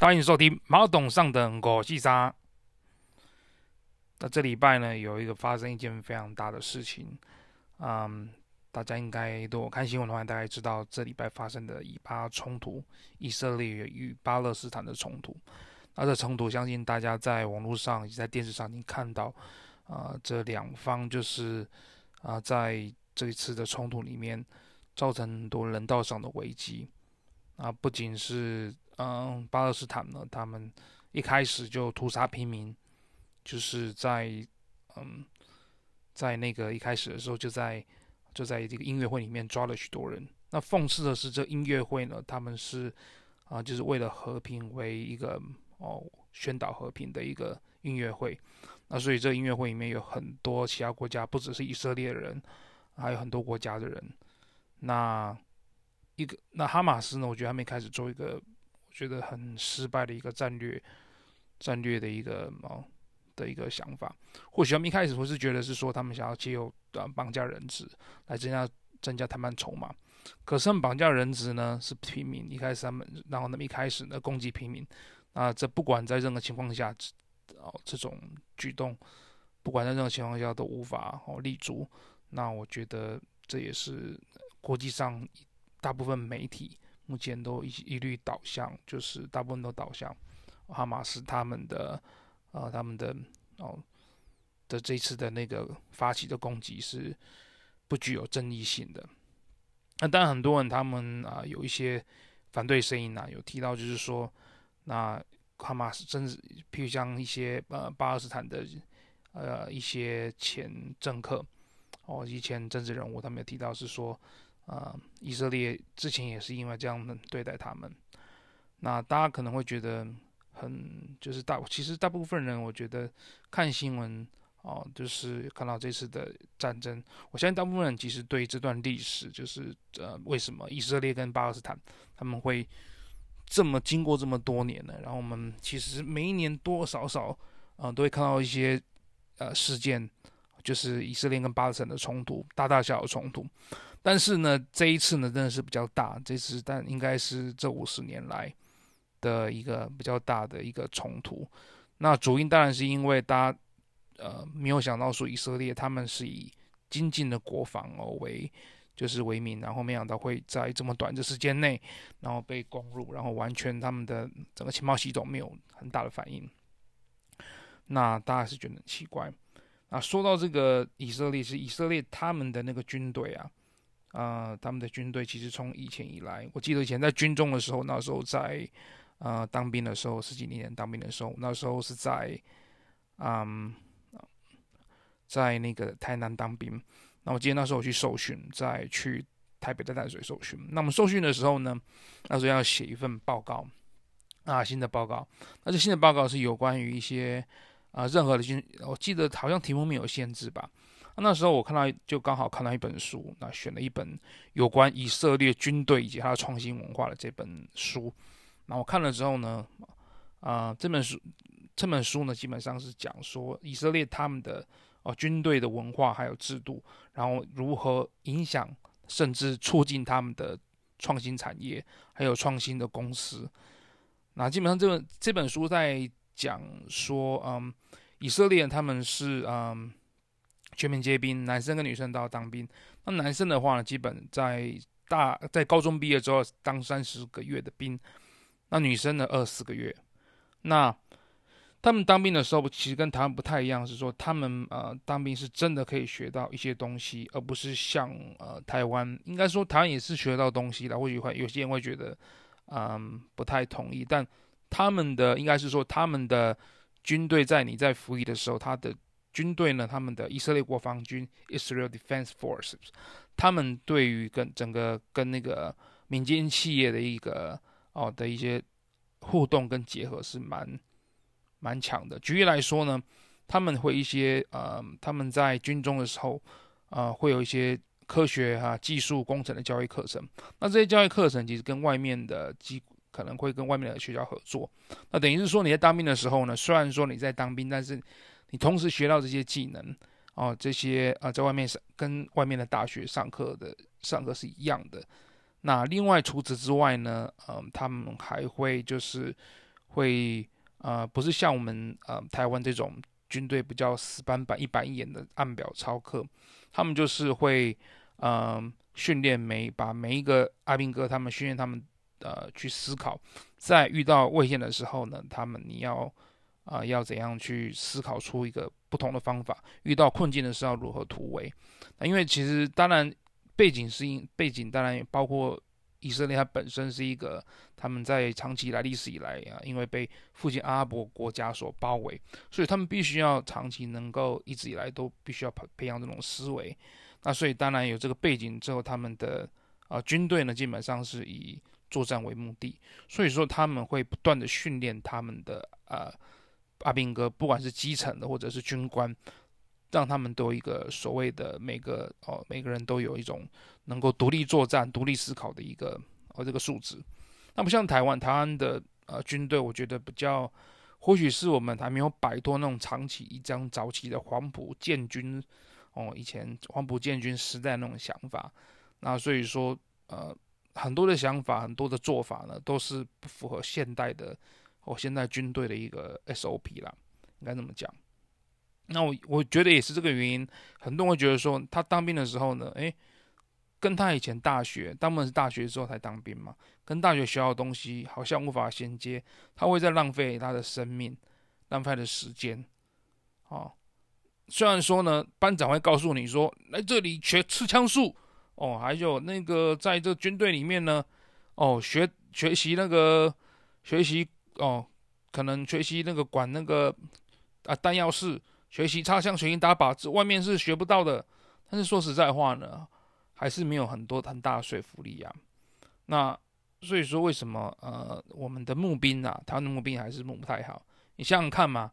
欢迎收听毛董上的狗细沙。那这礼拜呢，有一个发生一件非常大的事情，嗯，大家应该都看新闻的话，大概知道这礼拜发生的以巴冲突，以色列与巴勒斯坦的冲突。那这冲突，相信大家在网络上以及在电视上已经看到，啊、呃，这两方就是啊、在这一次的冲突里面，造成很多人道上的危机。啊，不仅是。嗯，巴勒斯坦呢，他们一开始就屠杀平民，就是在嗯，在那个一开始的时候，就在就在这个音乐会里面抓了许多人。那讽刺的是，这音乐会呢，他们是啊，就是为了和平为一个哦宣导和平的一个音乐会。那所以这音乐会里面有很多其他国家，不只是以色列人，还有很多国家的人。那一个那哈马斯呢，我觉得还没开始做一个。觉得很失败的一个战略，战略的一个哦的一个想法。或许他们一开始会是觉得是说他们想要借由呃绑架人质来增加增加谈判筹码。可是他们绑架人质呢是平民，一开始他们然后他们一开始呢攻击平民。那，这不管在任何情况下，哦这种举动，不管在任何情况下都无法哦立足。那我觉得这也是国际上大部分媒体。目前都一一律导向，就是大部分都导向哈马斯他们的，呃，他们的哦的这次的那个发起的攻击是不具有争议性的。那当然很多人他们啊、有一些反对声音呐、有提到就是说，那哈马斯甚至譬如像一些呃巴勒斯坦的呃一些前政客哦以前政治人物，他们有提到是说。啊、以色列之前也是因为这样的对待他们，那大家可能会觉得很就是大，其实大部分人我觉得看新闻哦、就是看到这次的战争，我相信大部分人其实对这段历史，就是呃为什么以色列跟巴勒斯坦他们会这么经过这么多年呢？然后我们其实每一年多少少啊、都会看到一些呃事件，就是以色列跟巴勒斯坦的冲突，大大小小冲突。但是呢，这一次呢，真的是比较大。这次但应该是这五十年来的一个比较大的一个冲突。那主因当然是因为大家呃没有想到说以色列他们是以精进的国防哦为就是为名，然后没想到会在这么短的时间内，然后被攻入，然后完全他们的整个情报系统没有很大的反应。那大家是觉得很奇怪。那说到这个以色列，是以色列他们的那个军队啊。啊、呃，他们的军队其实从以前以来，我记得以前在军中的时候，那时候在呃当兵的时候，十几年前当兵的时候，那时候是在嗯，在那个台南当兵。那我记得那时候我去受训，在去台北的淡水受训。那么受训的时候呢，那时候要写一份报告啊，新的报告。那这新的报告是有关于一些啊、任何的军，我记得好像题目没有限制吧。那时候我看到就刚好看到一本书，那选了一本有关以色列军队以及它的创新文化的这本书。那我看了之后呢，啊、呃，这本书这本书呢基本上是讲说以色列他们的哦军队的文化还有制度，然后如何影响甚至促进他们的创新产业还有创新的公司。那基本上这本这本书在讲说，嗯，以色列他们是嗯。全民皆兵，男生跟女生都要当兵。那男生的话呢，基本在大在高中毕业之后当三十个月的兵。那女生呢，二十四个月。那他们当兵的时候，其实跟台湾不太一样，是说他们呃当兵是真的可以学到一些东西，而不是像呃台湾，应该说台湾也是学到东西的。或许会有些人会觉得嗯、不太同意，但他们的应该是说他们的军队在你在服役的时候，他的。军队呢，他们的以色列国防军 （Israel Defense Forces），他们对于跟整个跟那个民间企业的一个哦的一些互动跟结合是蛮蛮强的。举例来说呢，他们会一些呃，他们在军中的时候，呃，会有一些科学哈、技术、工程的教育课程。那这些教育课程其实跟外面的机可能会跟外面的学校合作。那等于是说你在当兵的时候呢，虽然说你在当兵，但是你同时学到这些技能，哦，这些啊，在外面上跟外面的大学上课的上课是一样的。那另外除此之外呢，嗯，他们还会就是会呃不是像我们呃台湾这种军队比较死板板一板一眼的按表操课，他们就是会呃训练每把每一个阿兵哥，他们训练他们呃去思考，在遇到危险的时候呢，他们你要啊、要怎样去思考出一个不同的方法，遇到困境的时候如何突围。那因为其实当然背景是因背景当然也包括。以色列它本身是一个，他们在长期以来历史以来啊，因为被附近阿拉伯国家所包围，所以他们必须要长期能够一直以来都必须要培培养这种思维。那所以当然有这个背景之后，他们的啊军队呢基本上是以作战为目的，所以说他们会不断的训练他们的啊阿兵哥，不管是基层的或者是军官。让他们都有一个所谓的每个哦，每个人都有一种能够独立作战、独立思考的一个哦这个素质。那不像台湾，台湾的呃军队，我觉得比较，或许是我们还没有摆脱那种长期一张早期的黄埔建军哦，以前黄埔建军时代那种想法。那所以说呃很多的想法、很多的做法呢，都是不符合现代的哦现在军队的一个 SOP 啦，应该这么讲。那我我觉得也是这个原因，很多人会觉得说，他当兵的时候呢，诶，跟他以前大学，当然是大学之后才当兵嘛，跟大学学到的东西好像无法衔接，他会在浪费他的生命，浪费他的时间，哦，虽然说呢，班长会告诉你说，来这里学刺枪术，哦，还有那个在这军队里面呢，哦，学学习那个学习哦，可能学习那个管那个啊弹药室。学习插枪、学习打靶子，外面是学不到的。但是说实在话呢，还是没有很多很大的说服力啊。那所以说，为什么呃，我们的募兵啊，他的募兵还是募不太好？你想想看嘛，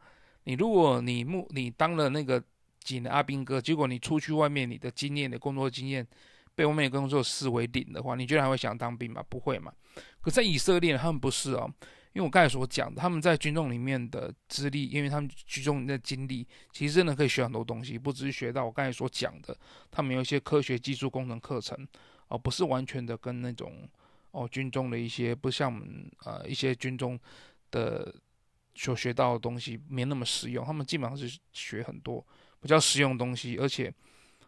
你如果你募你当了那个几年阿兵哥，结果你出去外面，你的经验、的工作经验被外面的工作视为零的话，你觉得还会想当兵吗？不会嘛。可在以色列，他们不是哦。因为我刚才所讲的，他们在军中里面的资历，因为他们军中的经历，其实真的可以学很多东西，不只是学到我刚才所讲的，他们有一些科学技术工程课程，而、不是完全的跟那种哦军中的一些，不像我们呃一些军中的所学到的东西没那么实用，他们基本上是学很多比较实用的东西，而且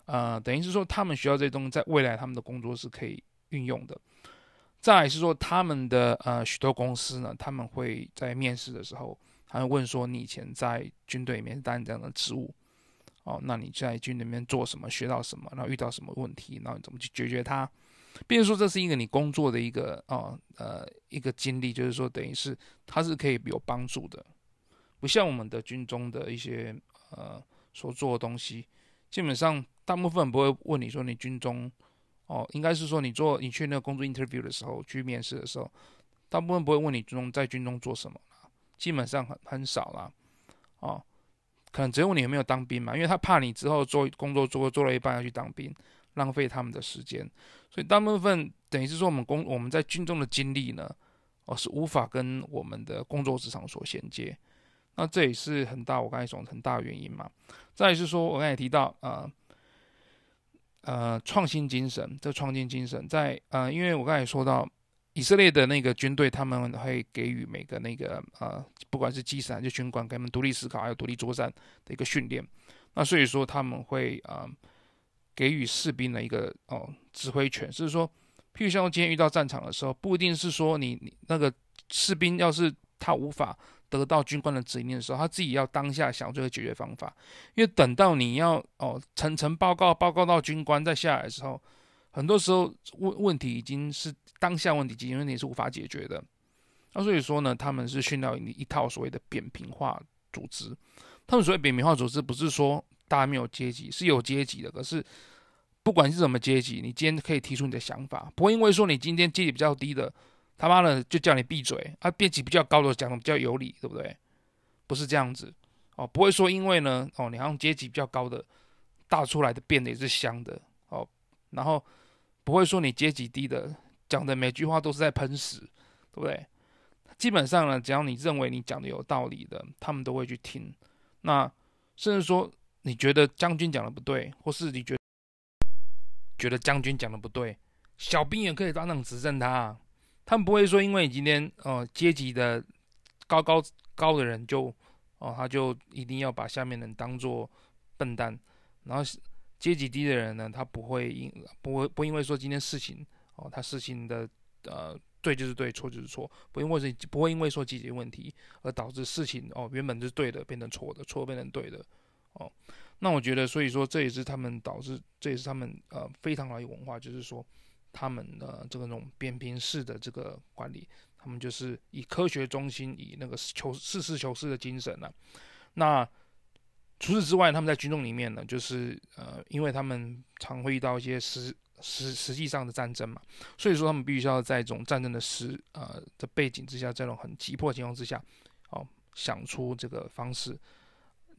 呃等于是说他们学到这些东西，在未来他们的工作是可以运用的。再是说，他们的呃许多公司呢，他们会在面试的时候，还会问说，你以前在军队里面担任这样的职务，哦，那你在军队里面做什么，学到什么，然后遇到什么问题，然后你怎么去解决它？比如说，这是一个你工作的一个哦呃一个经历，就是说，等于是它是可以有帮助的，不像我们的军中的一些呃所做的东西，基本上大部分不会问你说你军中。哦，应该是说你做你去那个工作 interview 的时候，去面试的时候，大部分不会问你中在军中做什么，基本上很很少啦。哦，可能只有你有没有当兵嘛，因为他怕你之后做工作做做了一半要去当兵，浪费他们的时间，所以大部分等于是说我们工我们在军中的经历呢，哦是无法跟我们的工作职场所衔接，那这也是很大我刚才说很大原因嘛。再是说我刚才提到啊。呃，创新精神，这创新精神在呃，因为我刚才说到以色列的那个军队，他们会给予每个那个呃，不管是基层还是军官，给他们独立思考还有独立作战的一个训练。那所以说他们会呃，给予士兵的一个哦指挥权，就是说，譬如像今天遇到战场的时候，不一定是说你你那个士兵要是他无法。得到军官的指令的时候，他自己要当下想这个解决方法，因为等到你要哦层层报告报告到军官再下来的时候，很多时候问问题已经是当下问题解决问题是无法解决的。那所以说呢，他们是训练一套所谓的扁平化组织。他们所谓扁平化组织，不是说大家没有阶级，是有阶级的。可是不管是什么阶级，你今天可以提出你的想法，不会因为说你今天阶级比较低的。他妈的，就叫你闭嘴！啊，阶级比较高的讲的比较有理，对不对？不是这样子哦，不会说因为呢，哦，你好像阶级比较高的，大出来的变得也是香的哦，然后不会说你阶级低的讲的每句话都是在喷屎，对不对？基本上呢，只要你认为你讲的有道理的，他们都会去听。那甚至说你觉得将军讲的不对，或是你觉得觉得将军讲的不对，小兵也可以当场指正他。他们不会说，因为你今天哦阶级的高高高的人就哦，他就一定要把下面人当做笨蛋，然后阶级低的人呢，他不会因不会不因为说今天事情哦，他事情的呃对就是对，错就是错，不因为是不会因为说解决问题而导致事情哦原本是对的变成错的，错变成对的哦。那我觉得，所以说这也是他们导致，这也是他们呃非常好的文化，就是说他们的这个那种扁平式的这个管理，他们就是以科学中心，以那个求实事求是的精神呢、那除此之外，他们在军中里面呢，就是呃，因为他们常会遇到一些实实实际上的战争嘛，所以说他们必须要在这种战争的实呃的背景之下，这种很急迫的情况之下，哦，想出这个方式。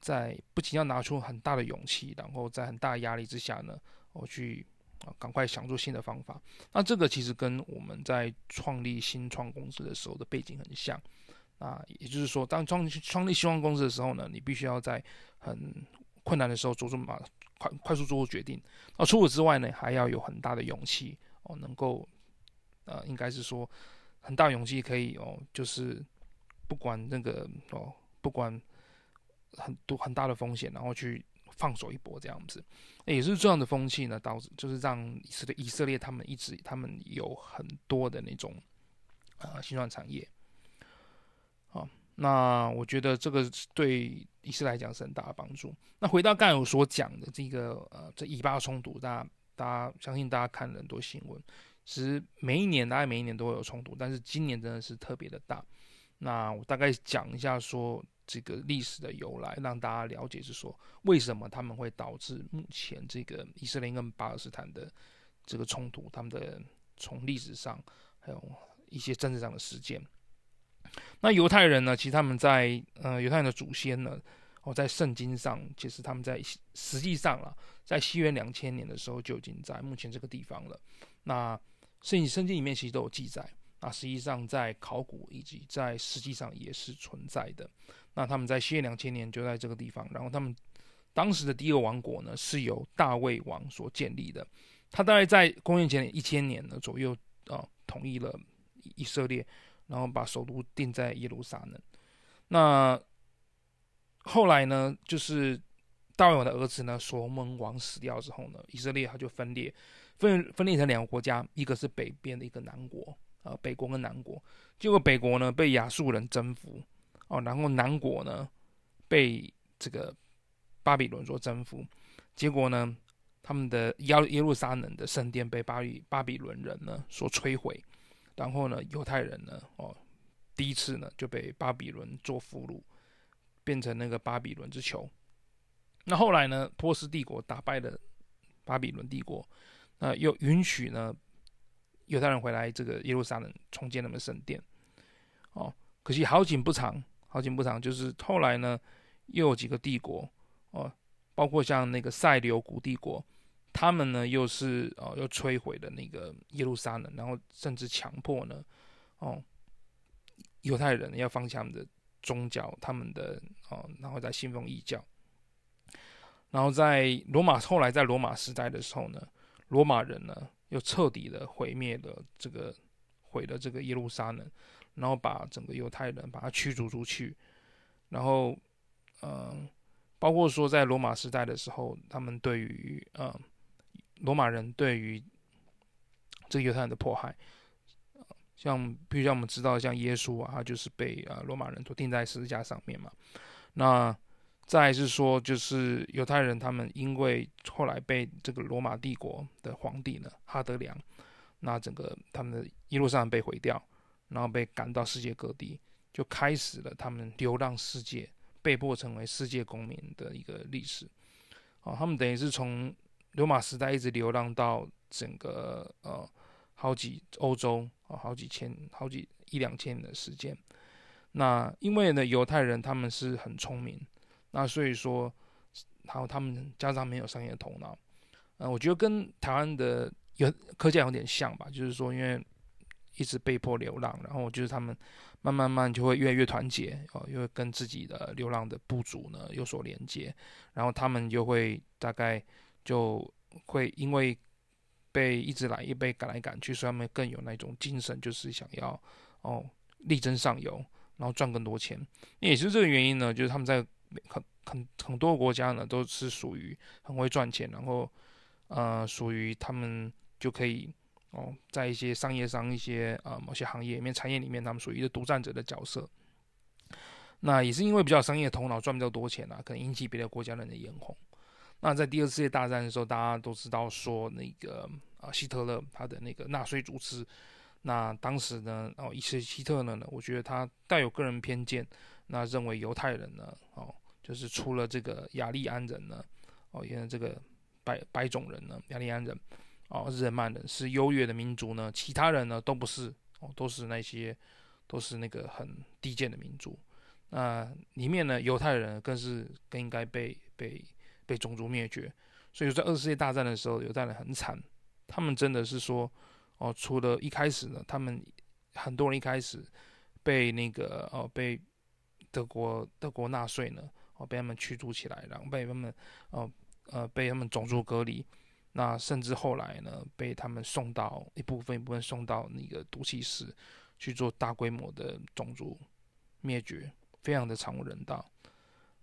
在不仅要拿出很大的勇气，然后在很大压力之下呢，我去啊赶快想出新的方法。那这个其实跟我们在创立新创公司的时候的背景很像啊，也就是说，当创创立新创公司的时候呢，你必须要在很困难的时候做出马快快速做出决定。那除此之外呢，还要有很大的勇气哦，能够呃，应该是说很大勇气可以哦，就是不管那个哦，不管。很多很大的风险，然后去放手一搏，这样子，也是这样的风气呢，导致就是让以色列以色列他们一直他们有很多的那种啊新创产业，好，那我觉得这个对以色列来讲是很大的帮助。那回到刚才我所讲的这个呃这以巴冲突，大家大家相信大家看了很多新闻，其实每一年大概每一年都会有冲突，但是今年真的是特别的大。那我大概讲一下说。这个历史的由来，让大家了解是说，为什么他们会导致目前这个以色列跟巴勒斯坦的这个冲突，他们的从历史上还有一些政治上的事件。那犹太人呢，其实他们在呃犹太人的祖先呢，哦，在圣经上，其实他们在实际上啊，在西元两千年的时候就已经在目前这个地方了。那圣经圣经里面其实都有记载。那实际上在考古以及在实际上也是存在的。那他们在西元两千年就在这个地方，然后他们当时的第一个王国呢，是由大卫王所建立的。他大概在公元前一千年呢左右啊，统一了以色列，然后把首都定在耶路撒冷。那后来呢，就是大卫王的儿子呢，所罗门王死掉之后呢，以色列他就分裂，分分裂成两个国家，一个是北边的一个南国。呃，北国跟南国，结果北国呢被亚述人征服，哦，然后南国呢被这个巴比伦所征服，结果呢，他们的耶耶路撒冷的圣殿被巴比巴比伦人呢所摧毁，然后呢，犹太人呢，哦，第一次呢就被巴比伦做俘虏，变成那个巴比伦之囚。那后来呢，波斯帝国打败了巴比伦帝国，那又允许呢。犹太人回来这个耶路撒冷重建他们圣殿，哦，可惜好景不长，好景不长，就是后来呢，又有几个帝国，哦，包括像那个塞琉古帝国，他们呢又是哦又摧毁了那个耶路撒冷，然后甚至强迫呢，哦，犹太人要放弃他们的宗教，他们的哦，然后再信奉异教，然后在罗马后来在罗马时代的时候呢，罗马人呢。又彻底的毁灭了这个，毁了这个耶路撒冷，然后把整个犹太人把他驱逐出去，然后，嗯、呃，包括说在罗马时代的时候，他们对于呃罗马人对于这个犹太人的迫害，像比如像我们知道像耶稣啊，他就是被啊罗马人所钉在十字架上面嘛，那。再是说，就是犹太人，他们因为后来被这个罗马帝国的皇帝呢，哈德良，那整个他们的一路上被毁掉，然后被赶到世界各地，就开始了他们流浪世界，被迫成为世界公民的一个历史。啊，他们等于是从罗马时代一直流浪到整个呃好几欧洲啊，好几千、好几一两千年的时间。那因为呢，犹太人他们是很聪明。那所以说，然后他们加上没有商业头脑，呃，我觉得跟台湾的有科技有点像吧，就是说因为一直被迫流浪，然后就是他们慢慢慢就会越来越团结哦，又会跟自己的流浪的部族呢有所连接，然后他们就会大概就会因为被一直来一被赶来赶去，所以他们更有那种精神，就是想要哦力争上游然后赚更多钱。也是这个原因呢，就是他们在很很很多国家呢，都是属于很会赚钱，然后呃，属于他们就可以哦，在一些商业上一些呃某些行业里面、产业里面，他们属于一个独占者的角色。那也是因为比较商业头脑，赚比较多钱啊，可能引起别的国家人的眼红。那在第二次世界大战的时候，大家都知道说那个啊希特勒他的那个纳粹组织，那当时呢哦，一些希特勒呢，我觉得他带有个人偏见，那认为犹太人呢哦，就是除了这个雅利安人呢哦，原来这个白白种人呢，雅利安人哦，日耳曼人是优越的民族呢，其他人呢都不是哦，都是那些都是那个很低贱的民族。那里面呢，犹太人更是更应该被被。被种族灭绝，所以在二次世界大战的时候，犹太人很惨。他们真的是说，哦，除了一开始呢，他们很多人一开始被那个哦被德国德国纳粹呢哦被他们驱逐起来，然后被他们哦呃被他们种族隔离。那甚至后来呢，被他们送到一部分一部分送到那个毒气室去做大规模的种族灭绝，非常的惨无人道。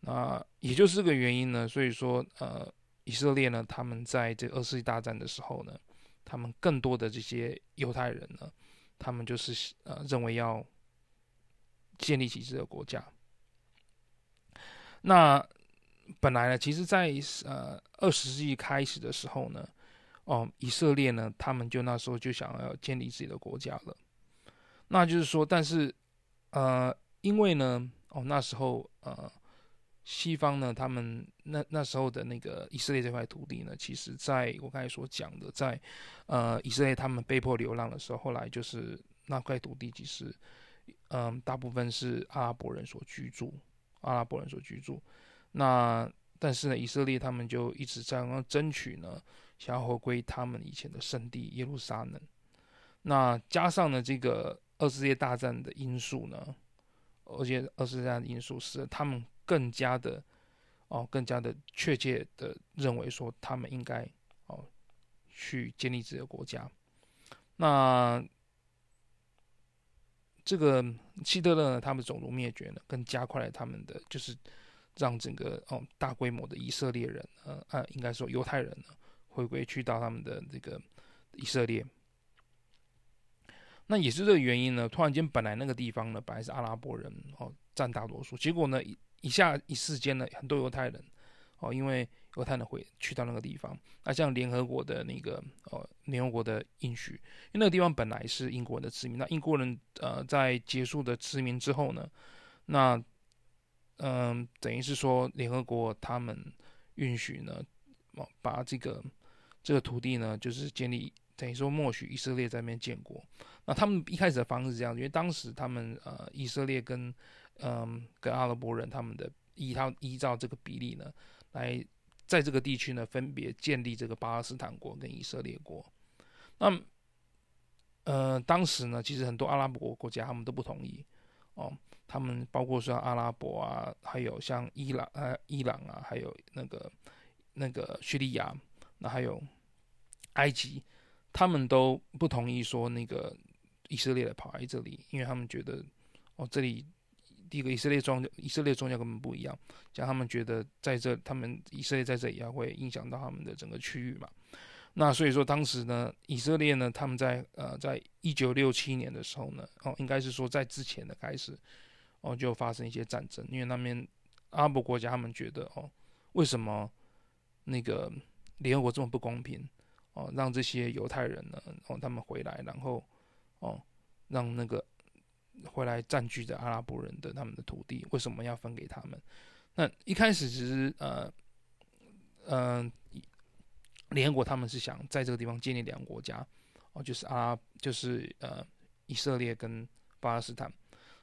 那也就是这个原因呢，所以说，呃，以色列呢，他们在这二次世界大战的时候呢，他们更多的这些犹太人呢，他们就是呃认为要建立起这个国家。那本来呢，其实在呃二十世纪开始的时候呢，哦，以色列呢，他们就那时候就想要建立自己的国家了。那就是说，但是呃，因为呢，哦，那时候呃。西方呢，他们那那时候的那个以色列这块土地呢，其实在我刚才所讲的，在呃以色列他们被迫流浪的时候，后来就是那块土地其实嗯、大部分是阿拉伯人所居住，阿拉伯人所居住。那但是呢，以色列他们就一直在争取呢，想要回归他们以前的圣地耶路撒冷。那加上呢这个二次世界大战的因素呢，而且二次世界大战的因素是他们。更加的哦，更加的确切的认为说，他们应该哦去建立自己的国家。那这个希特勒呢，他们种族灭绝呢，更加快了他们的，就是让整个哦大规模的以色列人，呃啊，应该说犹太人呢，回归去到他们的这个以色列。那也是这个原因呢，突然间本来那个地方呢，本来是阿拉伯人哦占大多数，结果呢。一下一时间呢，很多犹太人哦，因为犹太人会去到那个地方。那像联合国的那个呃，联合国的应许，因为那个地方本来是英国人的殖民。那英国人呃，在结束的殖民之后呢，那嗯、等于是说联合国他们允许呢，哦，把这个这个土地呢，就是建立，等于说默许以色列在那边建国。那他们一开始的方式是这样，因为当时他们呃，以色列跟嗯，跟阿拉伯人他们的依他依照这个比例呢，来在这个地区呢分别建立这个巴勒斯坦国跟以色列国。那呃，当时呢，其实很多阿拉伯国家他们都不同意哦，他们包括说阿拉伯啊，还有像伊朗啊伊朗啊，还有那个那个叙利亚，那还有埃及，他们都不同意说那个以色列的跑来这里，因为他们觉得哦这里。第一个以色列宗教，以色列宗教根本不一样，像他们觉得在这，他们以色列在这里啊会影响到他们的整个区域嘛。那所以说当时呢，以色列呢，他们在呃，在一九六七年的时候呢，哦，应该是说在之前的开始，哦，就发生一些战争，因为那边阿拉伯国家他们觉得哦，为什么那个联合国这么不公平？哦，让这些犹太人呢，哦，他们回来，然后哦，让那个。回来占据着阿拉伯人的他们的土地，为什么要分给他们？那一开始其实呃，嗯、联合国他们是想在这个地方建立两个国家，哦，就是阿拉，就是呃，以色列跟巴勒斯坦。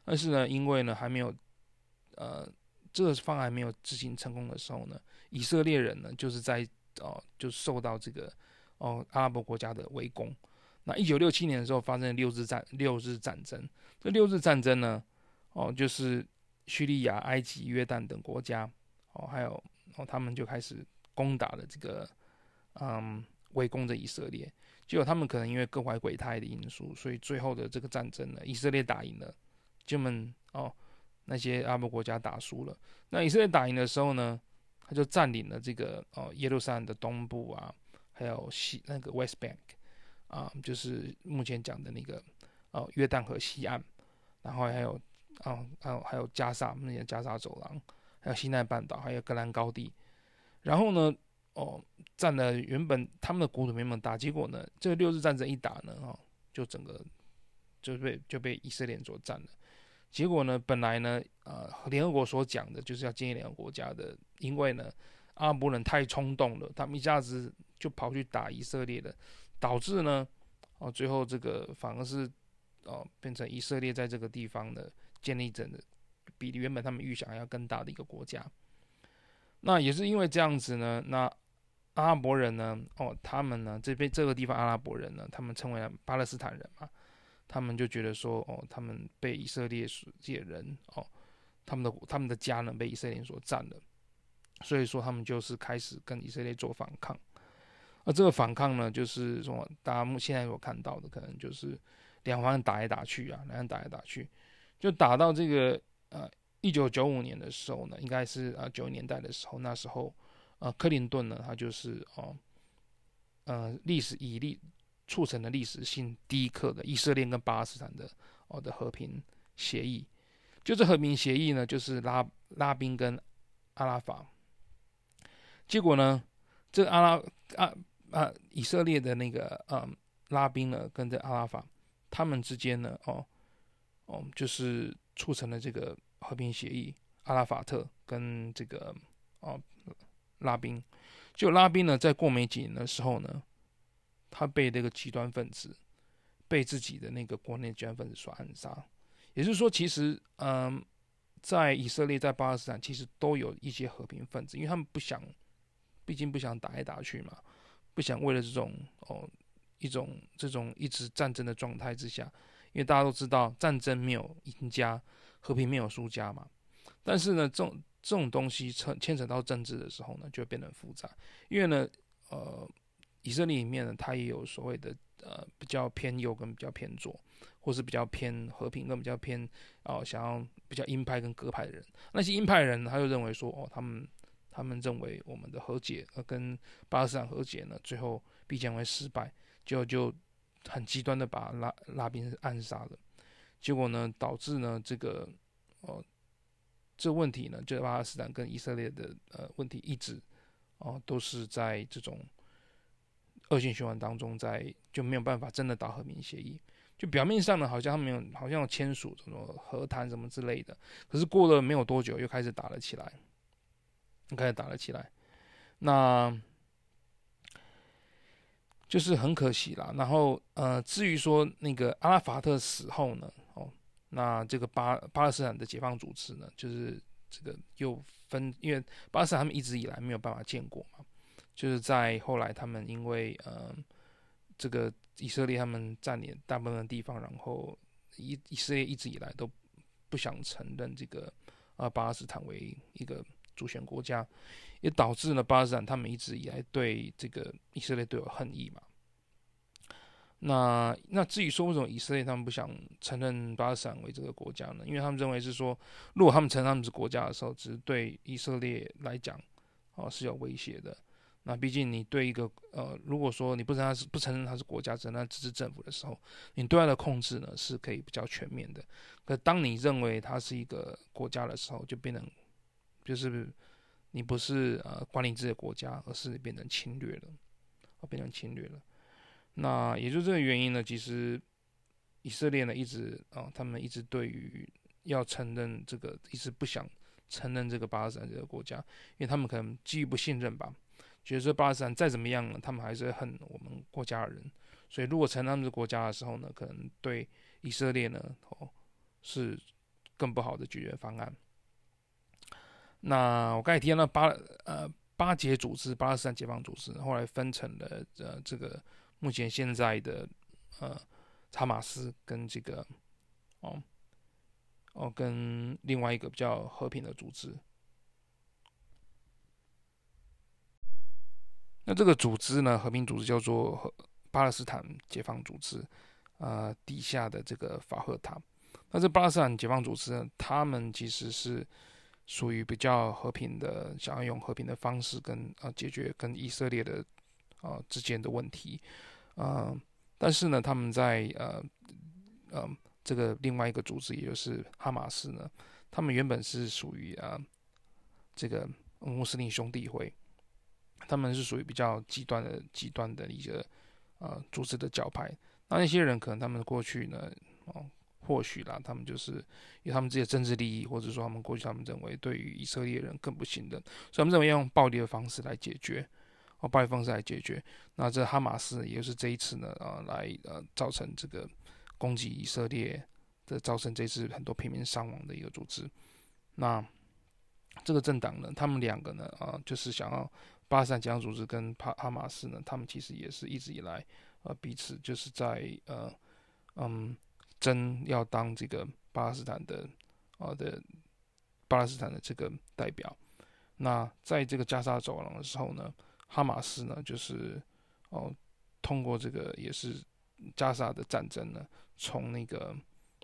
但是呢，因为呢还没有，呃，这个方案还没有执行成功的时候呢，以色列人呢就是在哦，就受到这个哦阿拉伯国家的围攻。那一九六七年的时候发生了六日战六日战争。这六日战争呢，哦，就是叙利亚、埃及、约旦等国家，哦，还有哦，他们就开始攻打了这个，嗯，围攻着以色列。结果他们可能因为各怀鬼胎的因素，所以最后的这个战争呢，以色列打赢了，就们哦，那些阿拉伯国家打输了。那以色列打赢的时候呢，他就占领了这个哦耶路撒冷的东部啊，还有西那个 West Bank 啊，就是目前讲的那个哦约旦河西岸，然后还有啊还有还有加沙那些加沙走廊，还有西奈半岛，还有戈兰高地。然后呢，哦占了原本他们的国土没那么大，结果呢，这六日战争一打呢，哦就整个就被就被以色列所占了。结果呢，本来呢，呃，联合国所讲的就是要建立联合国家的，因为呢，阿拉伯人太冲动了，他们一下子就跑去打以色列了，导致呢，哦，最后这个反而是哦变成以色列在这个地方呢建立着的，比原本他们预想要更大的一个国家。那也是因为这样子呢，那阿拉伯人呢，哦，他们呢这边这个地方阿拉伯人呢，他们称为巴勒斯坦人嘛。他们就觉得说，哦，他们被以色列所这些人，哦，他们的他们的家人被以色列所占了，所以说他们就是开始跟以色列做反抗。而这个反抗呢，就是说大家目现在所看到的，可能就是两方打来打去啊，两方打来打去，就打到这个呃一九九五年的时候呢，应该是啊九十年代的时候，那时候呃克林顿呢，他就是哦，呃历史以历。促成了历史性第一课的以色列跟巴勒斯坦的哦的和平协议，就这和平协议呢，就是拉拉宾跟阿拉法。结果呢，这阿拉啊啊以色列的那个嗯拉宾呢跟这阿拉法，他们之间呢哦哦就是促成了这个和平协议，阿拉法特跟这个哦拉宾，就拉宾呢在过没几年的时候呢。他被那个极端分子，被自己的那个国内极端分子所暗杀，也就是说，其实，嗯，在以色列、在巴勒斯坦，其实都有一些和平分子，因为他们不想，毕竟不想打来打去嘛，不想为了这种哦一种这种一直战争的状态之下，因为大家都知道战争没有赢家，和平没有输家嘛。但是呢，这种这种东西牵牵扯到政治的时候呢，就变得复杂，因为呢，呃。以色列里面呢，它也有所谓的呃比较偏右跟比较偏左，或是比较偏和平跟比较偏哦、想要比较鹰派跟鸽派的人。那些鹰派人他就认为说哦，他们他们认为我们的和解呃跟巴勒斯坦和解呢，最后必将会失败，就就很极端的把拉拉宾暗杀了。结果呢，导致呢这个哦、这问题呢，就巴勒斯坦跟以色列的呃问题一直哦、都是在这种。恶性循环当中，在就没有办法真的达和平协议。就表面上呢，好像他们有好像有签署什么和谈什么之类的，可是过了没有多久，又开始打了起来，开始打了起来。那就是很可惜啦。然后呃，至于说那个阿拉法特死后呢，哦，那这个巴巴勒斯坦的解放组织呢，就是这个又分，因为巴勒斯坦他们一直以来没有办法建国嘛。就是在后来，他们因为呃，这个以色列他们占领大部分地方，然后以以色列一直以来都不想承认这个啊巴勒斯坦为一个主权国家，也导致了巴勒斯坦他们一直以来对这个以色列都有恨意嘛。那那至于说为什么以色列他们不想承认巴勒斯坦为这个国家呢？因为他们认为是说，如果他们承认他们是国家的时候，只是对以色列来讲哦是有威胁的。那毕竟你对一个呃，如果说你不承认他是不承认他是国家，只能自治政府的时候，你对外的控制呢是可以比较全面的。可当你认为他是一个国家的时候，就变成就是你不是呃管理自己的国家，而是变成侵略了，变成侵略了。那也就这个原因呢，其实以色列呢一直啊、他们一直对于要承认这个，一直不想承认这个巴勒斯坦这个国家，因为他们可能基于不信任吧。觉得说巴勒斯坦再怎么样呢，他们还是恨我们国家的人，所以如果承认他们的国家的时候呢，可能对以色列呢，哦，是更不好的解决方案。那我刚才提到巴呃巴解组织、巴勒斯坦解放组织，后来分成了呃这个目前现在的呃查马斯跟这个哦哦跟另外一个比较和平的组织。那这个组织呢，和平组织叫做巴勒斯坦解放组织，呃，底下的这个法赫塔，那这巴勒斯坦解放组织呢，他们其实是属于比较和平的，想要用和平的方式跟啊解决跟以色列的啊之间的问题，啊，但是呢，他们在呃呃这个另外一个组织，也就是哈马斯呢，他们原本是属于啊这个穆斯林兄弟会，他们是属于比较极端的极端的一个呃组织的教派，那那些人可能他们过去呢，哦。或许啦，他们就是有他们自己的政治利益，或者说他们过去他们认为对于以色列人更不信任，所以他们认为要用暴力的方式来解决，哦，暴力方式来解决。那这哈马斯也就是这一次呢，啊，来呃造成这个攻击以色列的，造成这次很多平民伤亡的一个组织。那这个政党呢，他们两个呢，啊，就是想要巴勒斯坦解放组织跟哈哈马斯呢，他们其实也是一直以来呃彼此就是在呃嗯。真要当这个巴勒斯坦的啊的巴勒斯坦的这个代表，那在这个加沙走廊的时候呢，哈马斯呢就是哦通过这个也是加沙的战争呢，从那个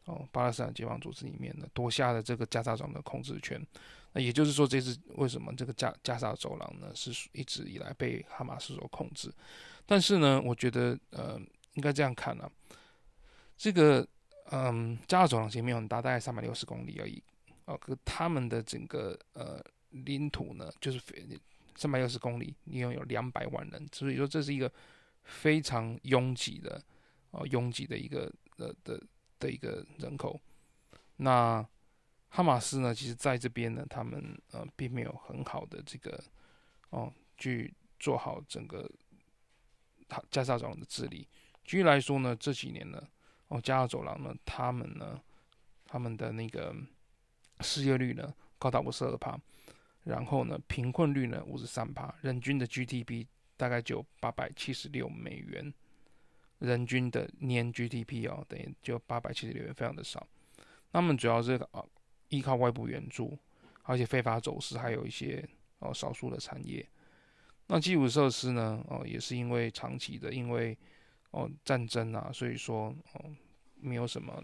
哦巴勒斯坦解放组织里面呢夺下了这个加沙走廊的控制权。那也就是说，这是为什么这个加加沙走廊呢是一直以来被哈马斯所控制？但是呢，我觉得呃应该这样看啊，这个。嗯，加沙走廊其实没有很大，大概三百六十公里而已。哦，可他们的整个呃领土呢，就是三百六十公里，一共有两百万人，所以说这是一个非常拥挤的哦，拥挤的一个呃的的一个人口。那哈马斯呢，其实在这边呢，他们呃并没有很好的这个哦去做好整个加沙走廊的治理。举例来说呢，这几年呢。哦，加沙走廊呢，他们呢，他们的那个失业率呢高达五十二趴，然后呢，贫困率呢五十三趴，人均的 GDP 大概就八百七十六美元，人均的年 GDP 哦，等于就八百七十六元，非常的少。那么主要是啊依靠外部援助，而且非法走私，还有一些哦少数的产业。那基础设施呢，哦也是因为长期的因为哦战争啊，所以说哦。没有什么，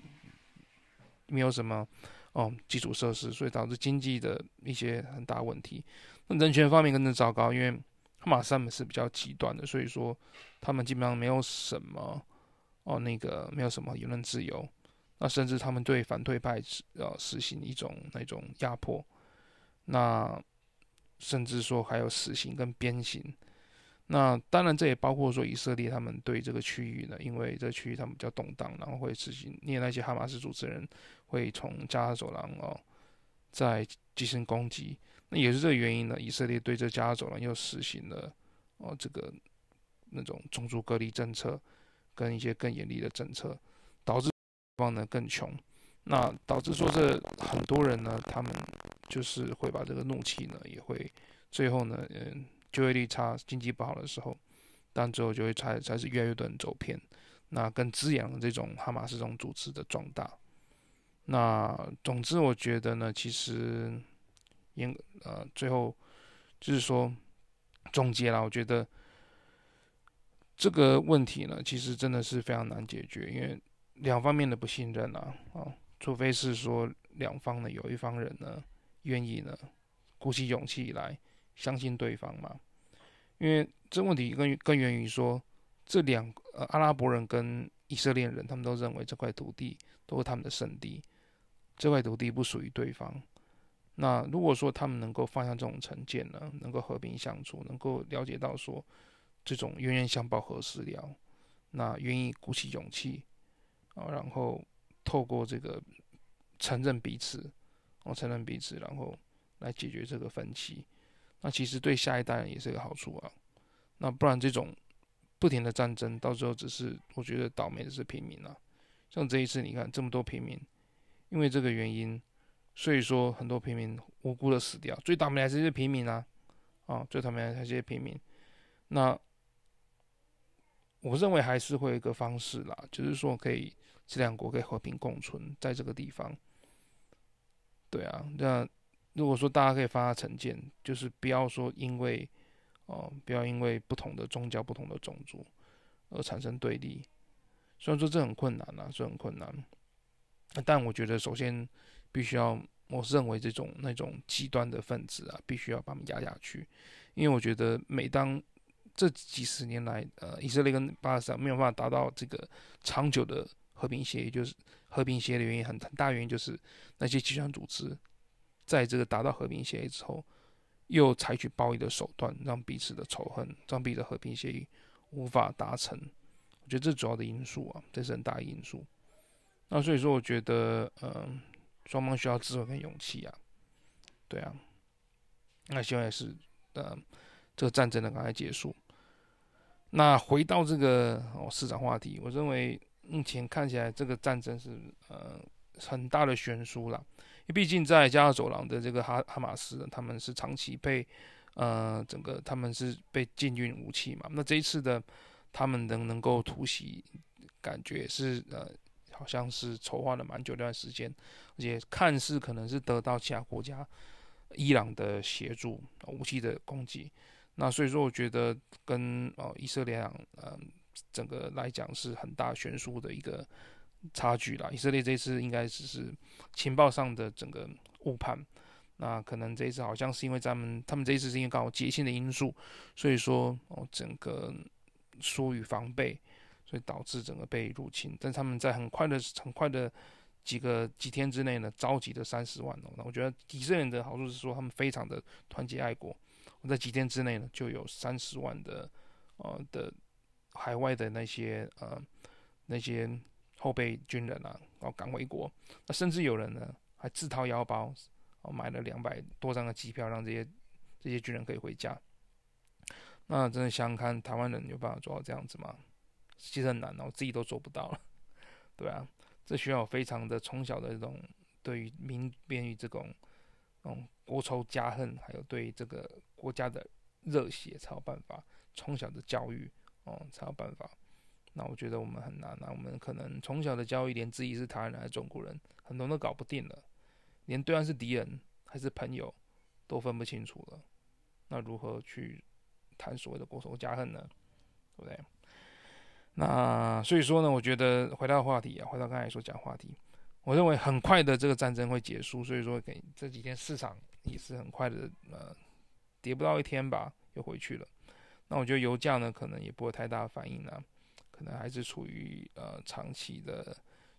没有什么哦，基础设施，所以导致经济的一些很大问题。那人权方面更是糟糕，因为马斯他们是比较极端的，所以说他们基本上没有什么哦，那个没有什么言论自由。那甚至他们对反对派呃实行一种那种压迫，那甚至说还有死刑跟鞭刑。那当然，这也包括说以色列他们对这个区域呢，因为这区域他们比较动荡，然后会执行，因为那些哈马斯主持人会从加沙走廊哦，在进行攻击。那也是这个原因呢，以色列对这加沙走廊又实行了哦这个那种种族隔离政策，跟一些更严厉的政策，导致方呢更穷。那导致说这很多人呢，他们就是会把这个怒气呢，也会最后呢，嗯。就业率差、经济不好的时候，但最后就会才才是越来越多人走偏，那更滋养这种哈马斯这种组织的壮大。那总之，我觉得呢，其实，应呃最后就是说总结了，我觉得这个问题呢，其实真的是非常难解决，因为两方面的不信任啊，啊，除非是说两方呢有一方人呢愿意呢鼓起勇气来。相信对方嘛？因为这问题根根源于说，这两呃阿拉伯人跟以色列人，他们都认为这块土地都是他们的圣地，这块土地不属于对方。那如果说他们能够放下这种成见呢，能够和平相处，能够了解到说这种冤冤相报何时了，那愿意鼓起勇气啊，然后透过这个承认彼此，哦承认彼此，然后来解决这个分歧。那其实对下一代人也是一个好处啊。那不然这种不停的战争，到时候只是我觉得倒霉的是平民啊。像这一次你看这么多平民，因为这个原因，所以说很多平民无辜的死掉。最倒霉还是这些平民啊，啊，最倒霉还是这些平民。那我认为还是会有一个方式啦，就是说可以这两国可以和平共存在这个地方。对啊，那。如果说大家可以放下成见，就是不要说因为，哦，不要因为不同的宗教、不同的种族而产生对立。虽然说这很困难啊，这很困难。但我觉得首先必须要，我认为这种那种极端的分子啊，必须要把他们压下去，因为我觉得每当这几十年来，呃，以色列跟巴勒斯坦没有办法达到这个长久的和平协议，就是和平协议的原因很很大原因就是那些极端组织在这个达到和平协议之后，又采取暴力的手段，让彼此的仇恨，让彼此的和平协议无法达成。我觉得这主要的因素啊，这是很大的因素。那所以说，我觉得，嗯、呃，双方需要智慧跟勇气啊，对啊。那希望也是，呃，这个战争能赶快结束。那回到这个哦市场话题，我认为目前看起来这个战争是呃很大的悬殊了，毕竟在加沙走廊的这个哈哈马斯，他们是长期被呃整个他们是被禁运武器嘛，那这一次的他们能能够突袭，感觉是呃。好像是筹划了蛮久一段时间，而且看似可能是得到其他国家伊朗的协助，武器的供给。那所以说，我觉得跟呃以色列呃整个来讲是很大悬殊的一个差距啦。以色列这次应该只是情报上的整个误判，那可能这一次好像是因为咱们他们这一次是因为刚好节庆的因素，所以说哦整个疏于防备。所以导致整个被入侵，但他们在很快的、很快的几个几天之内呢，召集的三十万哦。那我觉得以色列的好处是说，他们非常的团结爱国。我在几天之内呢，就有三十万的呃的海外的那些呃那些后备军人啊，然后赶回国。那甚至有人呢，还自掏腰包哦买了两百多张的机票，让这些这些军人可以回家。那真的想想看，台湾人有办法做到这样子吗？其实很难，我自己都做不到了，对啊，这需要非常的从小的这种对于民变于这种，嗯，国仇家恨，还有对这个国家的热血才有办法，从小的教育，哦、嗯，才有办法。那我觉得我们很难，那我们可能从小的教育，连自己是台湾人还是中国人，很多都搞不定了，连对岸是敌人还是朋友都分不清楚了，那如何去谈所谓的国仇家恨呢？对不对？那所以说呢，我觉得回到话题啊，回到刚才所讲话题，我认为很快的这个战争会结束，所以说给这几天市场也是很快的，呃，跌不到一天吧，又回去了。那我觉得油价呢，可能也不会太大反应啊，可能还是处于呃长期的，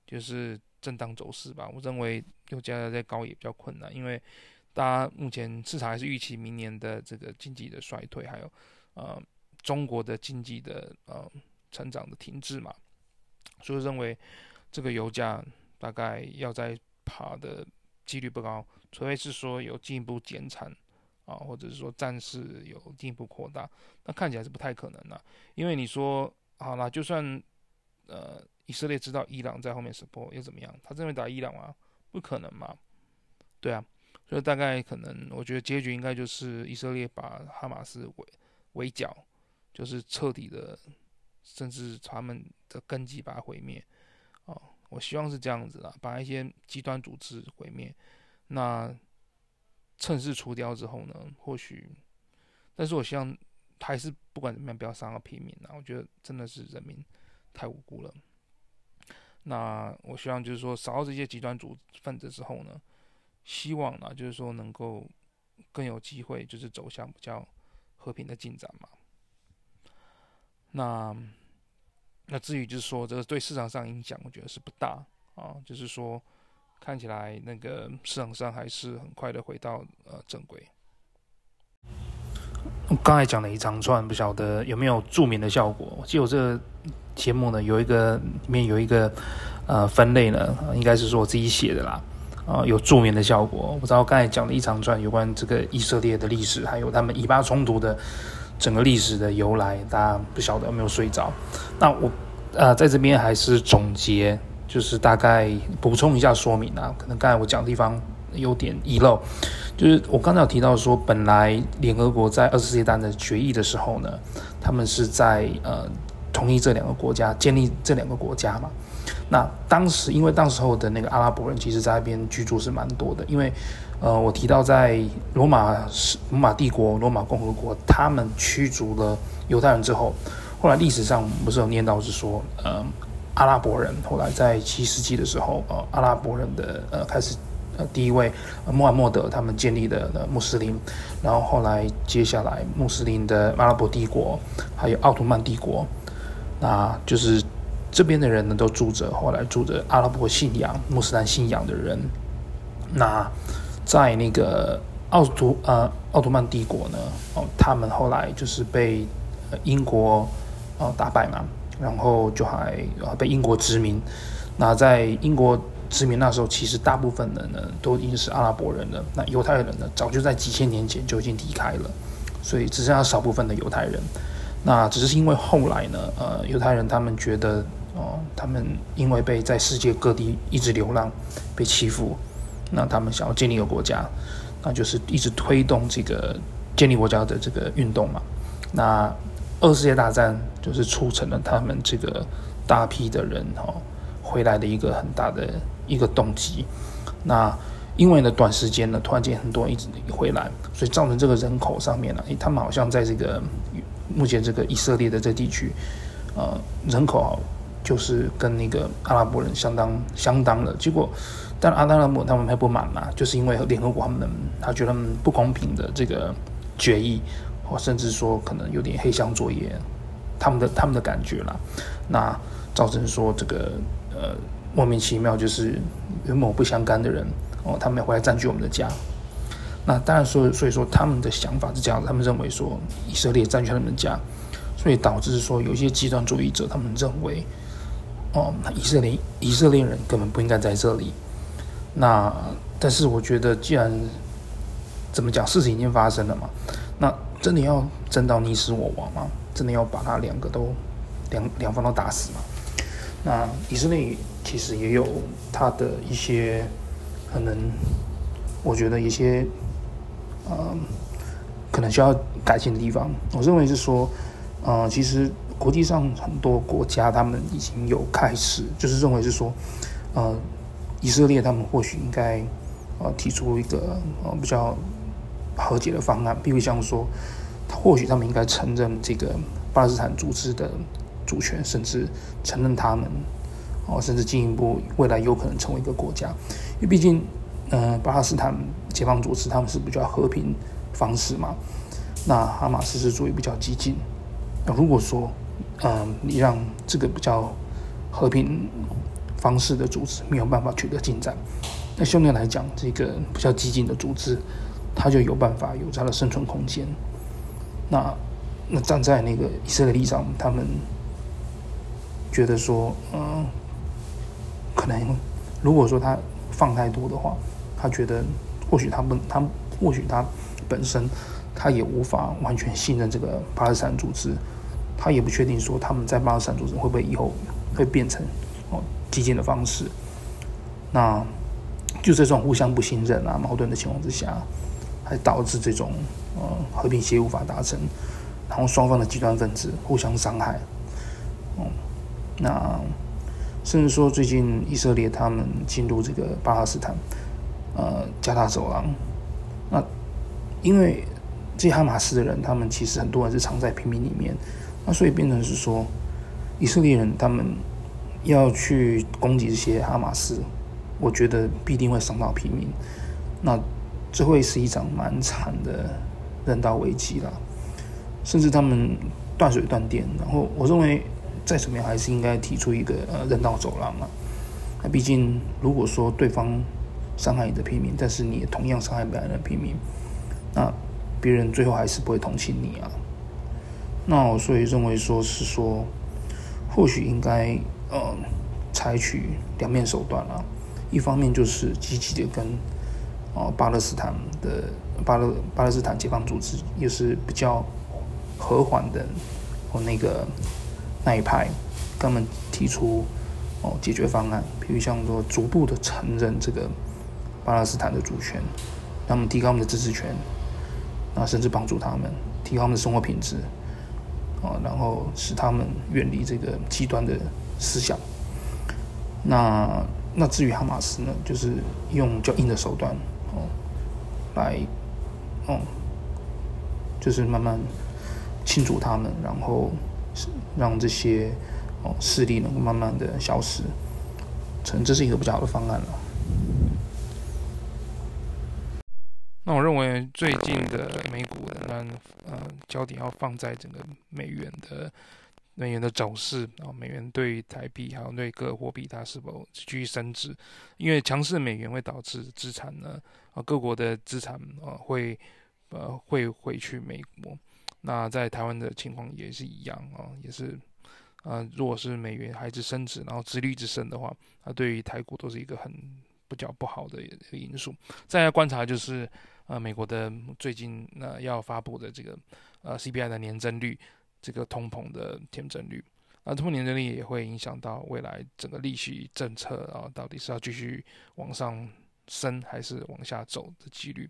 就是震荡走势吧。我认为油价再高也比较困难，因为大家目前市场还是预期明年的这个经济的衰退，还有呃中国的经济的呃。成长的停滞嘛，所以认为这个油价大概要在爬的几率不高，除非是说有进一步减产啊，或者是说战事有进一步扩大，那看起来是不太可能的。因为你说好了，就算呃以色列知道伊朗在后面 support 又怎么样？他真的打伊朗吗？不可能嘛，对啊，所以大概可能我觉得结局应该就是以色列把哈马斯围围剿，就是彻底的。甚至他们的根基把它毁灭，哦，我希望是这样子啦，把一些极端组织毁灭，那趁势除掉之后呢，或许，但是我希望还是不管怎么样，不要伤到平民啊，我觉得真的是人民太无辜了。那我希望就是说，扫到这些极端组分子之后呢，希望呢就是说能够更有机会，就是走向比较和平的进展嘛。那那至于就是说，这个对市场上影响，我觉得是不大啊。就是说，看起来那个市场上还是很快的回到呃正轨。刚才讲了一长串，不晓得有没有助眠的效果。我记得我这个节目呢，有一个里面有一个呃分类呢，应该是说我自己写的啦啊，有助眠的效果。我不知道刚才讲了一长串有关这个以色列的历史，还有他们以巴冲突的。整个历史的由来，大家不晓得有没有睡着？那我呃在这边还是总结，就是大概补充一下说明啊。可能刚才我讲的地方有点遗漏，就是我刚才有提到说，本来联合国在二次世界大战的决议的时候呢，他们是在呃同意这两个国家建立这两个国家嘛。那当时因为当时候的那个阿拉伯人，其实在那边居住是蛮多的，因为。呃，我提到在罗马是罗马帝国、罗马共和国，他们驱逐了犹太人之后，后来历史上不是有念到是说，呃，阿拉伯人，后来在七世纪的时候，呃，阿拉伯人的呃开始呃第一位穆罕默德他们建立的穆斯林，然后后来接下来穆斯林的阿拉伯帝国，还有奥图曼帝国，那就是这边的人呢都住着，后来住着阿拉伯信仰、穆斯林信仰的人，那在那个奥图呃奥图曼帝国呢，哦，他们后来就是被英国呃打败嘛。然后就还被英国殖民，那在英国殖民那时候，其实大部分人呢都已经是阿拉伯人了。那犹太人呢，早就在几千年前就已经离开了，所以只剩下少部分的犹太人。那只是因为后来呢，呃，犹太人他们觉得，哦，他们因为被在世界各地一直流浪，被欺负，那他们想要建立一个国家，那就是一直推动这个建立国家的这个运动嘛。那二次世界大战就是促成了他们这个大批的人哈回来的一个很大的一个动机。那因为呢短时间呢突然间很多人一直回来，所以造成这个人口上面呢，他们好像在这个目前这个以色列的这地区，呃，人口就是跟那个阿拉伯人相当相当的。结果，但阿拉伯他们还不满嘛，就是因为联合国他们他觉得不公平的这个决议。或甚至说可能有点黑箱作业，他们的他们的感觉啦，那造成说这个呃莫名其妙就是与某不相干的人哦，他们要回来占据我们的家。那当然说，所以说他们的想法是这样，他们认为说以色列占据他们的家，所以导致说有一些极端主义者他们认为哦，那以色列以色列人根本不应该在这里。那但是我觉得既然怎么讲，事情已经发生了嘛，那。真的要争到你死我亡吗？真的要把他两个都两两方都打死吗？那以色列其实也有他的一些可能，我觉得一些呃可能需要改进的地方。我认为是说，呃，其实国际上很多国家他们已经有开始，就是认为是说，呃，以色列他们或许应该呃提出一个呃比较。和解的方案，比如像说，或许他们应该承认这个巴勒斯坦组织的主权，甚至承认他们，哦，甚至进一步未来有可能成为一个国家。因为毕竟，嗯、巴勒斯坦解放组织他们是比较和平方式嘛，那哈马斯是属于比较激进。那如果说，嗯、你让这个比较和平方式的组织没有办法取得进展，那相对来讲，这个比较激进的组织。他就有办法有他的生存空间。那那站在那个以色列立场，他们觉得说，嗯，可能如果说他放太多的话，他觉得或许他们他或许他本身他也无法完全信任这个巴勒斯坦组织，他也不确定说他们在巴勒斯坦组织会不会以后会变成哦激进的方式。那就这种互相不信任啊矛盾的情况之下。还导致这种呃和平协议无法达成，然后双方的极端分子互相伤害，哦、那甚至说最近以色列他们进入这个巴勒斯坦呃加大走廊，那因为这些哈马斯的人，他们其实很多人是藏在平民里面，那所以变成是说以色列人他们要去攻击这些哈马斯，我觉得必定会伤到平民，那。这会是一场蛮惨的人道危机了，甚至他们断水断电。然后我认为再怎么样还是应该提出一个呃人道走廊嘛。那毕竟如果说对方伤害你的平民，但是你也同样伤害别人的平民，那别人最后还是不会同情你啊。那我所以认为说是说，或许应该呃采取两面手段啊，一方面就是积极的跟。哦，巴勒斯坦的巴勒巴勒斯坦解放组织也是比较和缓的，哦，那个那一派，他们提出哦解决方案，比如像说逐步的承认这个巴勒斯坦的主权，他们提高他们的自治权，那甚至帮助他们提高他们的生活品质，哦，然后使他们远离这个极端的思想。那那至于哈马斯呢，就是用较硬的手段。哦，来，哦，就是慢慢清除他们，然后让这些哦势力能够慢慢的消失，成这是一个比较好的方案了。那我认为最近的美股呢，呃，焦点要放在整个美元的美元的走势啊，美元对台币还有对各货币它是否继续升值？因为强势美元会导致资产呢啊各国的资产啊会呃会回去美国。那在台湾的情况也是一样啊，也是啊，如果是美元还是升值，然后殖利率升的话，那对于台股都是一个很比较不好的一个因素。再来观察就是。呃，美国的最近呢、呃、要发布的这个呃 CPI 的年增率，这个通膨的天增率，啊，通膨年增率也会影响到未来整个利息政策啊，到底是要继续往上。升还是往下走的几率？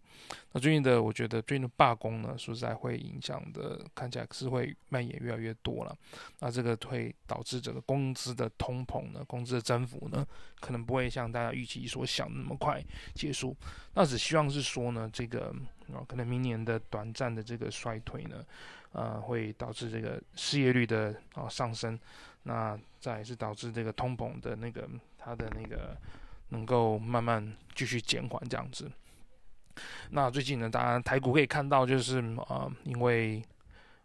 那最近的，我觉得最近的罢工呢，说实在会影响的，看起来是会蔓延越来越多了。那这个会导致整个工资的通膨呢，工资的增幅呢，可能不会像大家预期所想那么快结束。那只希望是说呢，这个啊，可能明年的短暂的这个衰退呢，呃，会导致这个失业率的啊上升，那再是导致这个通膨的那个它的那个。能够慢慢继续减缓这样子。那最近呢，当然台股可以看到，就是呃，因为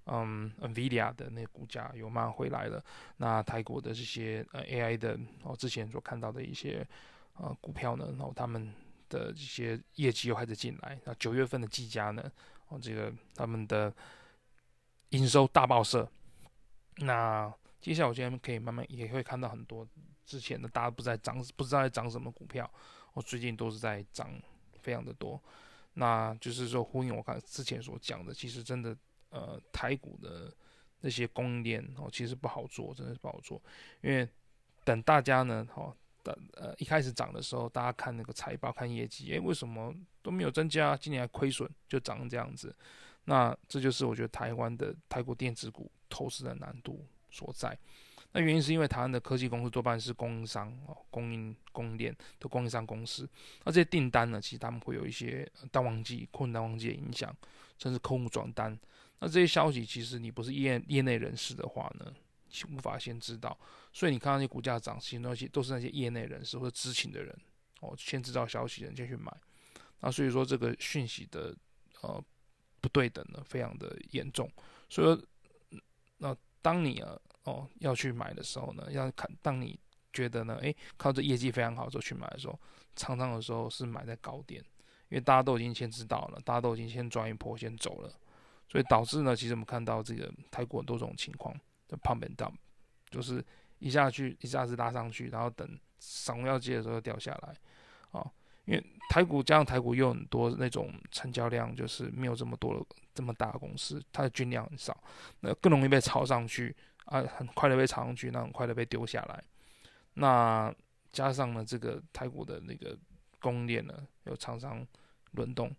嗯，NVIDIA 的那股价有慢慢回来了。那台股的这些呃 AI 的哦，之前所看到的一些呃股票呢，然后他们的这些业绩又开始进来。那九月份的技嘉呢，哦，这个他们的营收大爆射。那接下来我今天可以慢慢也会看到很多。之前的大家不在涨，不知道在涨什么股票，我最近都是在涨，非常的多。那就是说呼应我刚之前所讲的，其实真的，呃，台股的那些供应链哦，其实不好做，真的是不好做。因为等大家呢，哦，等呃一开始涨的时候，大家看那个财报、看业绩，诶，为什么都没有增加？今年还亏损，就涨这样子。那这就是我觉得台湾的台股电子股投资的难度所在。那原因是因为台湾的科技公司多半是供应商哦，供应供应链的供应商公司。那这些订单呢，其实他们会有一些淡旺季、困难旺季的影响，甚至客户转单。那这些消息其实你不是业业内人士的话呢，无法先知道。所以你看到那些股价涨，其实那些都是那些业内人士或者知情的人哦，先知道消息人先去买。那所以说这个讯息的呃不对等呢，非常的严重。所以说，那当你啊。哦，要去买的时候呢，要看当你觉得呢，诶，靠着业绩非常好之后去买的时候，常常的时候是买在高点，因为大家都已经先知道了，大家都已经先赚一波先走了，所以导致呢，其实我们看到这个泰国很多种情况的 pump and dump，就是一下去一下子拉上去，然后等涨要接的时候掉下来，啊、哦，因为台股加上台股又很多那种成交量就是没有这么多的这么大的公司，它的均量很少，那更容易被炒上去。啊，很快的被炒上去，那很快的被丢下来。那加上呢，这个台股的那个供应链呢，有常常轮动。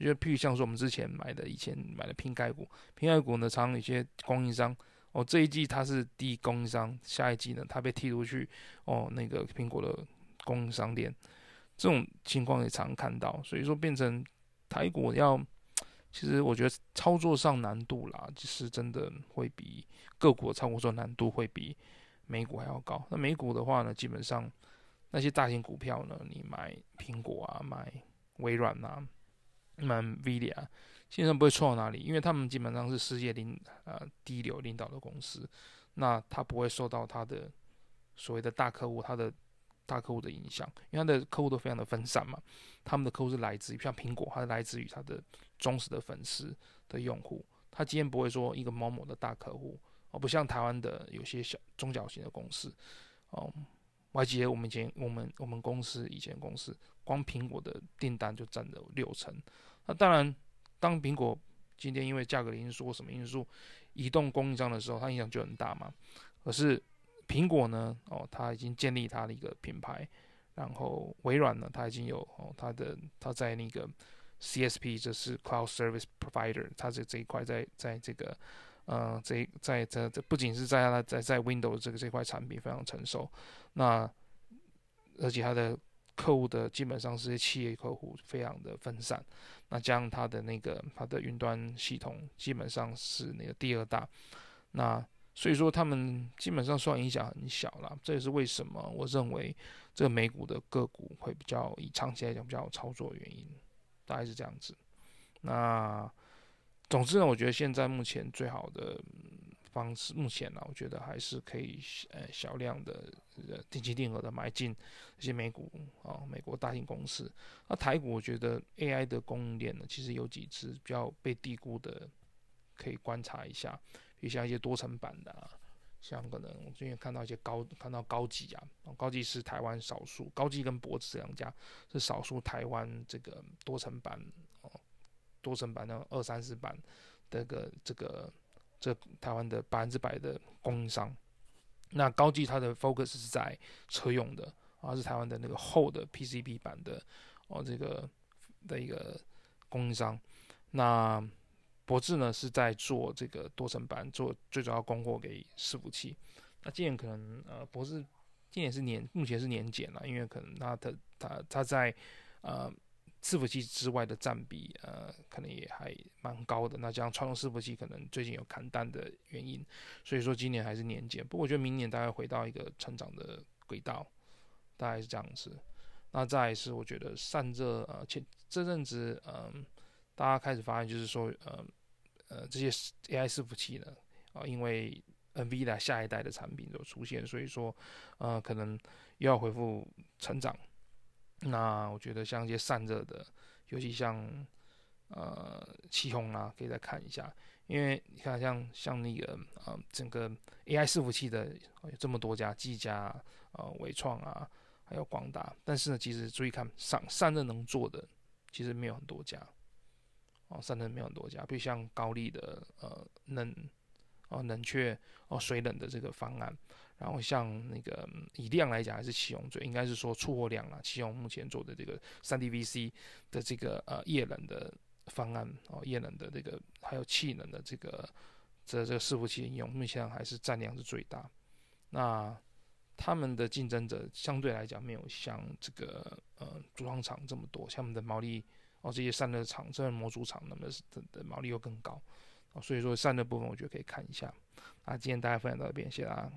就譬如像说我们之前买的，以前买的拼盖股，拼盖股呢，常常有些供应商，哦，这一季它是第一供应商，下一季呢，它被踢出去，哦，那个苹果的供应商店，这种情况也常看到。所以说，变成台股要。其实我觉得操作上难度啦，其实真的会比个股的操作难度会比美股还要高。那美股的话呢，基本上那些大型股票呢，你买苹果啊，买微软啊，买 NVIDIA，基本上不会错到哪里，因为他们基本上是世界领呃第一流领导的公司，那它不会受到它的所谓的大客户它的。大客户的影响，因为他的客户都非常的分散嘛，他们的客户是来自于像苹果，它是来自于它的忠实的粉丝的用户，他今天不会说一个某某的大客户哦，不像台湾的有些小中小型的公司哦，我还记得我们以前我们我们公司以前公司光苹果的订单就占了六成，那当然当苹果今天因为价格的因素或什么因素移动供应商的时候，它影响就很大嘛，可是。苹果呢，哦，它已经建立它的一个品牌，然后微软呢，它已经有哦，它的它在那个 CSP，就是 Cloud Service Provider，它这这一块在在这个呃，这在这这不仅是在它在在 Windows 这个这块产品非常成熟，那而且它的客户的基本上是企业客户，非常的分散，那加上它的那个它的云端系统基本上是那个第二大，那。所以说他们基本上受影响很小啦。这也是为什么我认为这个美股的个股会比较以长期来讲比较有操作的原因，大概是这样子。那总之呢，我觉得现在目前最好的方式，目前呢，我觉得还是可以呃小量的呃定期定额的买进一些美股啊，美国大型公司。那台股我觉得 AI 的供应链呢，其实有几只比较被低估的，可以观察一下，比如像一些多层板的啊，像可能我最近看到一些高看到高技啊，高技是台湾少数，高技跟博智两家是少数台湾这个多层板哦。多层板的二三十板这个这个这台湾的百分之百的供应商，那高技它的 focus 是在车用的，而是台湾的那个厚的 PCB 板的哦这个的一个供应商。那博智呢是在做这个多层板，做最主要供货给伺服器。那今年可能呃博智今年是年目前是年减了，因为可能它的它它在呃。伺服器之外的占比，呃，可能也还蛮高的。那这样传统伺服器可能最近有砍单的原因，所以说今年还是年减。不过我觉得明年大概回到一个成长的轨道，大概是这样子。那再来是我觉得散热，呃，前这阵子，嗯、大家开始发现就是说，呃，呃，这些 AI 伺服器呢，啊、因为 NVIDIA 下一代的产品都出现，所以说，呃，可能又要恢复成长。那我觉得像一些散热的，尤其像呃奇鋐啊，可以再看一下，因为你看像像那个呃整个 AI 伺服器的有这么多家，技嘉啊、呃纬创啊，还有广达，但是呢，其实注意看散散热能做的其实没有很多家，哦散热没有很多家，比如像高丽的呃冷哦冷却哦水冷的这个方案。然后像那个以量来讲，还是启用最应该是说出货量啦，启用目前做的这个三 DVC 的这个呃液冷的方案哦，液冷的这个还有气冷的这个这这个伺服器应用，目前还是占量是最大。那他们的竞争者相对来讲没有像这个呃组装厂这么多，像我们的毛利哦这些散热厂、这些模组厂，那么的的毛利又更高。所以说散热部分我觉得可以看一下。那今天大家分享到这边，谢谢大家。